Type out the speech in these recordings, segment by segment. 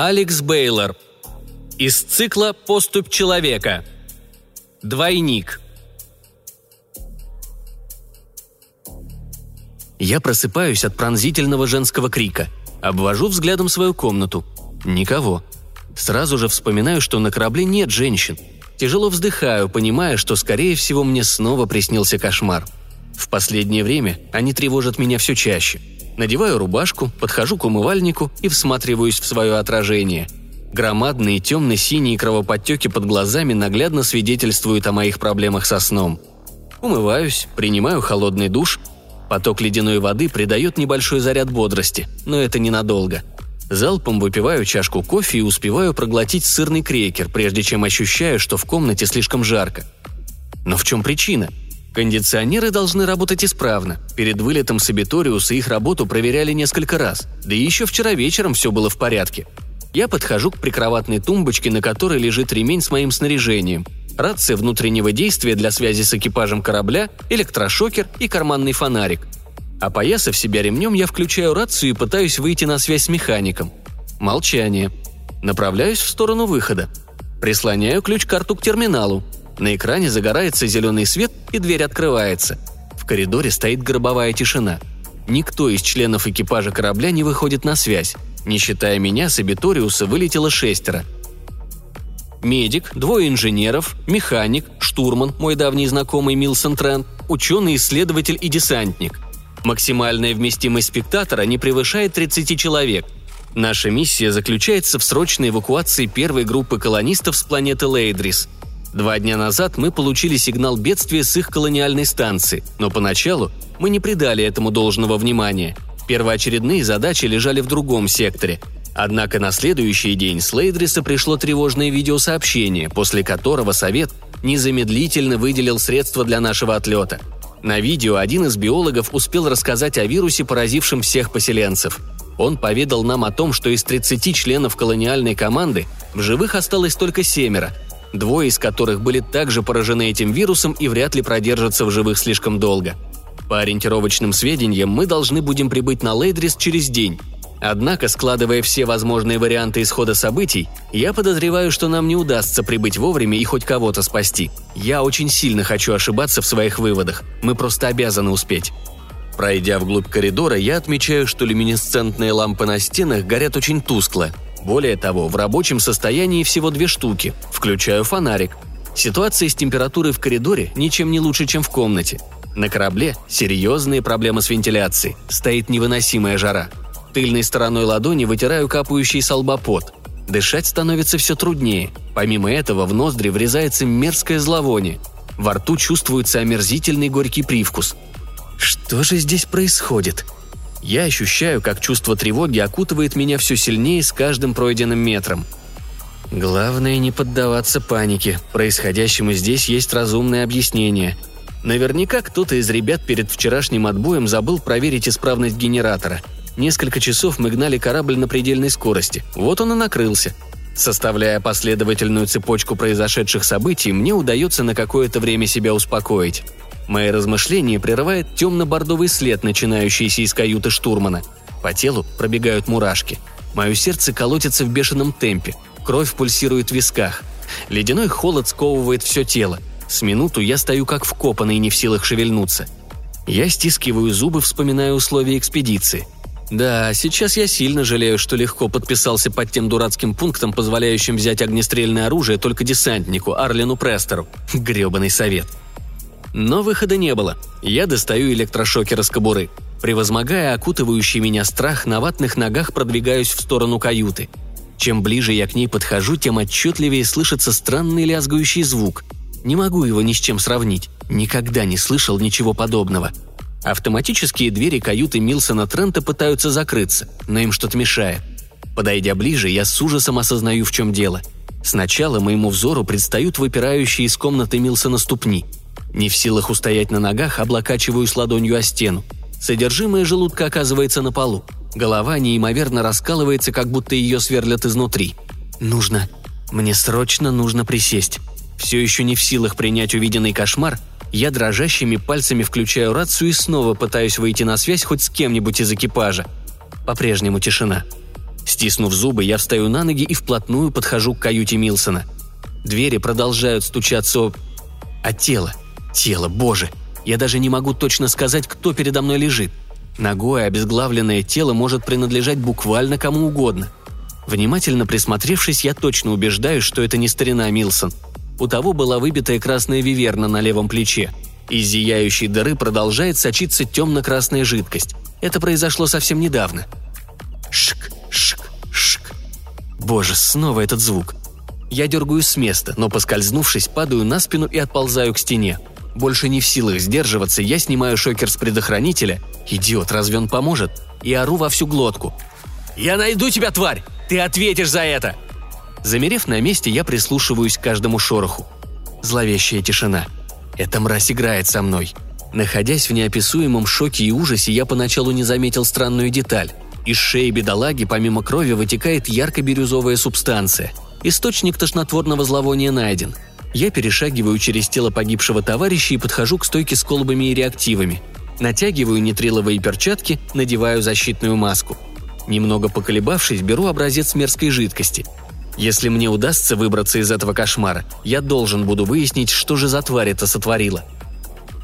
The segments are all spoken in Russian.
Алекс Бейлор. Из цикла «Поступь человека». Двойник. Я просыпаюсь от пронзительного женского крика. Обвожу взглядом свою комнату. Никого. Сразу же вспоминаю, что на корабле нет женщин. Тяжело вздыхаю, понимая, что, скорее всего, мне снова приснился кошмар. В последнее время они тревожат меня все чаще – Надеваю рубашку, подхожу к умывальнику и всматриваюсь в свое отражение. Громадные темно-синие кровоподтеки под глазами наглядно свидетельствуют о моих проблемах со сном. Умываюсь, принимаю холодный душ. Поток ледяной воды придает небольшой заряд бодрости, но это ненадолго. Залпом выпиваю чашку кофе и успеваю проглотить сырный крекер, прежде чем ощущаю, что в комнате слишком жарко. Но в чем причина? Кондиционеры должны работать исправно. Перед вылетом с Абиториуса их работу проверяли несколько раз. Да и еще вчера вечером все было в порядке. Я подхожу к прикроватной тумбочке, на которой лежит ремень с моим снаряжением. Рация внутреннего действия для связи с экипажем корабля, электрошокер и карманный фонарик. Опоясав себя ремнем, я включаю рацию и пытаюсь выйти на связь с механиком. Молчание. Направляюсь в сторону выхода. Прислоняю ключ-карту к терминалу. На экране загорается зеленый свет, и дверь открывается. В коридоре стоит гробовая тишина. Никто из членов экипажа корабля не выходит на связь. Не считая меня, с Абиториуса вылетело шестеро. Медик, двое инженеров, механик, штурман, мой давний знакомый Милсон Трент, ученый-исследователь и десантник. Максимальная вместимость спектатора не превышает 30 человек. Наша миссия заключается в срочной эвакуации первой группы колонистов с планеты Лейдрис – Два дня назад мы получили сигнал бедствия с их колониальной станции, но поначалу мы не придали этому должного внимания. Первоочередные задачи лежали в другом секторе. Однако на следующий день с Лейдриса пришло тревожное видеосообщение, после которого Совет незамедлительно выделил средства для нашего отлета. На видео один из биологов успел рассказать о вирусе, поразившем всех поселенцев. Он поведал нам о том, что из 30 членов колониальной команды в живых осталось только семеро – двое из которых были также поражены этим вирусом и вряд ли продержатся в живых слишком долго. По ориентировочным сведениям, мы должны будем прибыть на Лейдрис через день. Однако, складывая все возможные варианты исхода событий, я подозреваю, что нам не удастся прибыть вовремя и хоть кого-то спасти. Я очень сильно хочу ошибаться в своих выводах. Мы просто обязаны успеть. Пройдя вглубь коридора, я отмечаю, что люминесцентные лампы на стенах горят очень тускло, более того, в рабочем состоянии всего две штуки. Включаю фонарик. Ситуация с температурой в коридоре ничем не лучше, чем в комнате. На корабле серьезные проблемы с вентиляцией. Стоит невыносимая жара. Тыльной стороной ладони вытираю капающий с лба пот. Дышать становится все труднее. Помимо этого в ноздри врезается мерзкое зловоние. Во рту чувствуется омерзительный горький привкус. Что же здесь происходит? Я ощущаю, как чувство тревоги окутывает меня все сильнее с каждым пройденным метром. Главное не поддаваться панике. Происходящему здесь есть разумное объяснение. Наверняка кто-то из ребят перед вчерашним отбоем забыл проверить исправность генератора. Несколько часов мы гнали корабль на предельной скорости. Вот он и накрылся. Составляя последовательную цепочку произошедших событий, мне удается на какое-то время себя успокоить. Мои размышления прерывает темно-бордовый след, начинающийся из каюты штурмана. По телу пробегают мурашки. Мое сердце колотится в бешеном темпе. Кровь пульсирует в висках. Ледяной холод сковывает все тело. С минуту я стою как вкопанный, не в силах шевельнуться. Я стискиваю зубы, вспоминая условия экспедиции. Да, сейчас я сильно жалею, что легко подписался под тем дурацким пунктом, позволяющим взять огнестрельное оружие только десантнику Арлину Престеру. Гребаный совет. Но выхода не было. Я достаю электрошокер из кобуры. Превозмогая окутывающий меня страх, на ватных ногах продвигаюсь в сторону каюты. Чем ближе я к ней подхожу, тем отчетливее слышится странный лязгающий звук. Не могу его ни с чем сравнить. Никогда не слышал ничего подобного. Автоматические двери каюты Милсона Трента пытаются закрыться, но им что-то мешает. Подойдя ближе, я с ужасом осознаю, в чем дело. Сначала моему взору предстают выпирающие из комнаты Милсона ступни – не в силах устоять на ногах, облокачиваюсь ладонью о стену. Содержимое желудка оказывается на полу. Голова неимоверно раскалывается, как будто ее сверлят изнутри. Нужно. Мне срочно нужно присесть. Все еще не в силах принять увиденный кошмар, я дрожащими пальцами включаю рацию и снова пытаюсь выйти на связь хоть с кем-нибудь из экипажа. По-прежнему тишина. Стиснув зубы, я встаю на ноги и вплотную подхожу к каюте Милсона. Двери продолжают стучаться об... А тело? Тело, боже! Я даже не могу точно сказать, кто передо мной лежит. Ногое обезглавленное тело может принадлежать буквально кому угодно. Внимательно присмотревшись, я точно убеждаюсь, что это не старина Милсон. У того была выбитая красная виверна на левом плече. Из зияющей дыры продолжает сочиться темно-красная жидкость. Это произошло совсем недавно. Шк, шк, шк. Боже, снова этот звук. Я дергаюсь с места, но, поскользнувшись, падаю на спину и отползаю к стене. Больше не в силах сдерживаться, я снимаю шокер с предохранителя. Идиот, разве он поможет? И ору во всю глотку. «Я найду тебя, тварь! Ты ответишь за это!» Замерев на месте, я прислушиваюсь к каждому шороху. Зловещая тишина. Эта мразь играет со мной. Находясь в неописуемом шоке и ужасе, я поначалу не заметил странную деталь. Из шеи бедолаги помимо крови вытекает ярко-бирюзовая субстанция. Источник тошнотворного зловония найден. Я перешагиваю через тело погибшего товарища и подхожу к стойке с колбами и реактивами. Натягиваю нитриловые перчатки, надеваю защитную маску. Немного поколебавшись, беру образец мерзкой жидкости. Если мне удастся выбраться из этого кошмара, я должен буду выяснить, что же за тварь это сотворила.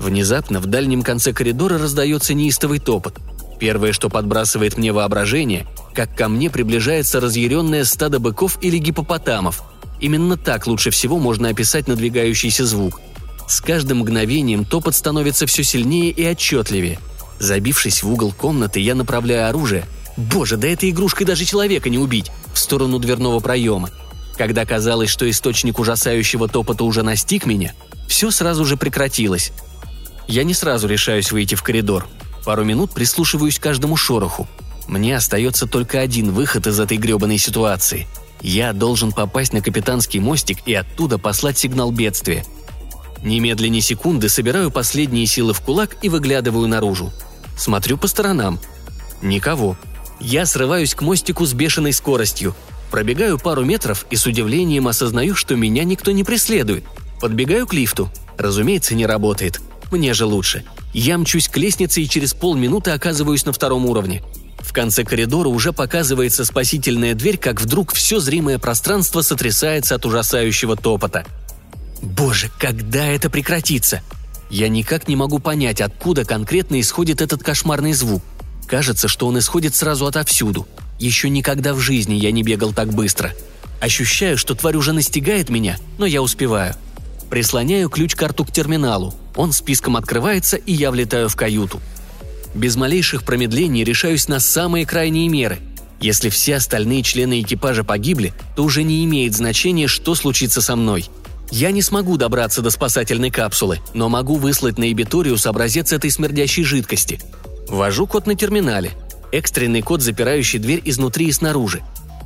Внезапно в дальнем конце коридора раздается неистовый топот. Первое, что подбрасывает мне воображение, как ко мне приближается разъяренное стадо быков или гипопотамов. Именно так лучше всего можно описать надвигающийся звук. С каждым мгновением топот становится все сильнее и отчетливее. Забившись в угол комнаты, я направляю оружие. Боже, да этой игрушкой даже человека не убить! В сторону дверного проема. Когда казалось, что источник ужасающего топота уже настиг меня, все сразу же прекратилось. Я не сразу решаюсь выйти в коридор. Пару минут прислушиваюсь к каждому шороху. Мне остается только один выход из этой гребаной ситуации. Я должен попасть на капитанский мостик и оттуда послать сигнал бедствия. Немедленно секунды собираю последние силы в кулак и выглядываю наружу. Смотрю по сторонам. Никого. Я срываюсь к мостику с бешеной скоростью. Пробегаю пару метров и с удивлением осознаю, что меня никто не преследует. Подбегаю к лифту. Разумеется, не работает. Мне же лучше. Я мчусь к лестнице и через полминуты оказываюсь на втором уровне. В конце коридора уже показывается спасительная дверь, как вдруг все зримое пространство сотрясается от ужасающего топота. Боже, когда это прекратится? Я никак не могу понять, откуда конкретно исходит этот кошмарный звук. Кажется, что он исходит сразу отовсюду. Еще никогда в жизни я не бегал так быстро. Ощущаю, что тварь уже настигает меня, но я успеваю. Прислоняю ключ-карту к терминалу. Он списком открывается, и я влетаю в каюту. Без малейших промедлений решаюсь на самые крайние меры. Если все остальные члены экипажа погибли, то уже не имеет значения, что случится со мной. Я не смогу добраться до спасательной капсулы, но могу выслать на Эбиториус образец этой смердящей жидкости. Ввожу код на терминале. Экстренный код, запирающий дверь изнутри и снаружи.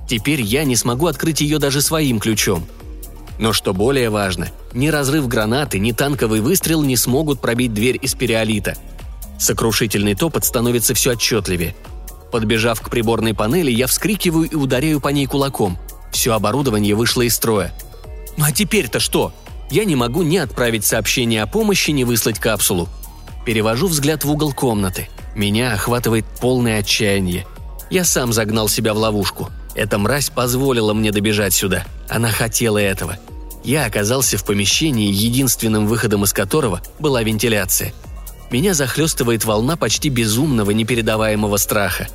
Теперь я не смогу открыть ее даже своим ключом. Но что более важно, ни разрыв гранаты, ни танковый выстрел не смогут пробить дверь из периолита. Сокрушительный топот становится все отчетливее. Подбежав к приборной панели, я вскрикиваю и ударяю по ней кулаком. Все оборудование вышло из строя. Ну а теперь-то что? Я не могу ни отправить сообщение о помощи, ни выслать капсулу. Перевожу взгляд в угол комнаты. Меня охватывает полное отчаяние. Я сам загнал себя в ловушку. Эта мразь позволила мне добежать сюда. Она хотела этого. Я оказался в помещении, единственным выходом из которого была вентиляция. Меня захлестывает волна почти безумного, непередаваемого страха.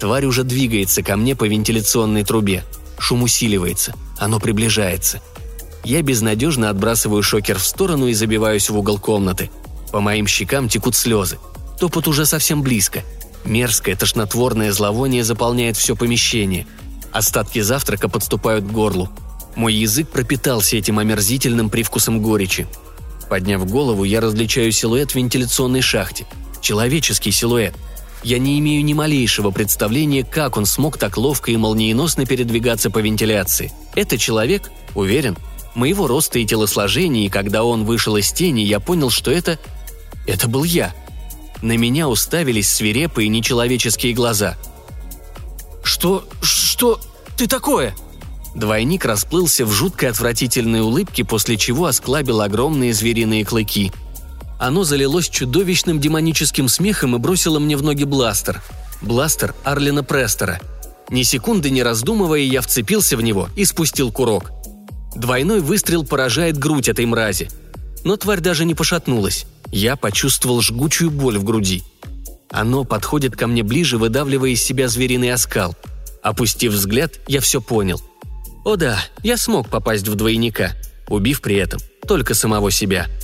Тварь уже двигается ко мне по вентиляционной трубе. Шум усиливается. Оно приближается. Я безнадежно отбрасываю шокер в сторону и забиваюсь в угол комнаты. По моим щекам текут слезы. Топот уже совсем близко. Мерзкое, тошнотворное зловоние заполняет все помещение – Остатки завтрака подступают к горлу. Мой язык пропитался этим омерзительным привкусом горечи. Подняв голову, я различаю силуэт в вентиляционной шахте. Человеческий силуэт. Я не имею ни малейшего представления, как он смог так ловко и молниеносно передвигаться по вентиляции. Это человек, уверен, моего роста и телосложения, и когда он вышел из тени, я понял, что это... Это был я. На меня уставились свирепые нечеловеческие глаза – «Что... что... ты такое?» Двойник расплылся в жуткой отвратительной улыбке, после чего осклабил огромные звериные клыки. Оно залилось чудовищным демоническим смехом и бросило мне в ноги бластер. Бластер Арлина Престера. Ни секунды не раздумывая, я вцепился в него и спустил курок. Двойной выстрел поражает грудь этой мрази. Но тварь даже не пошатнулась. Я почувствовал жгучую боль в груди. Оно подходит ко мне ближе, выдавливая из себя звериный оскал. Опустив взгляд, я все понял. О да, я смог попасть в двойника, убив при этом только самого себя –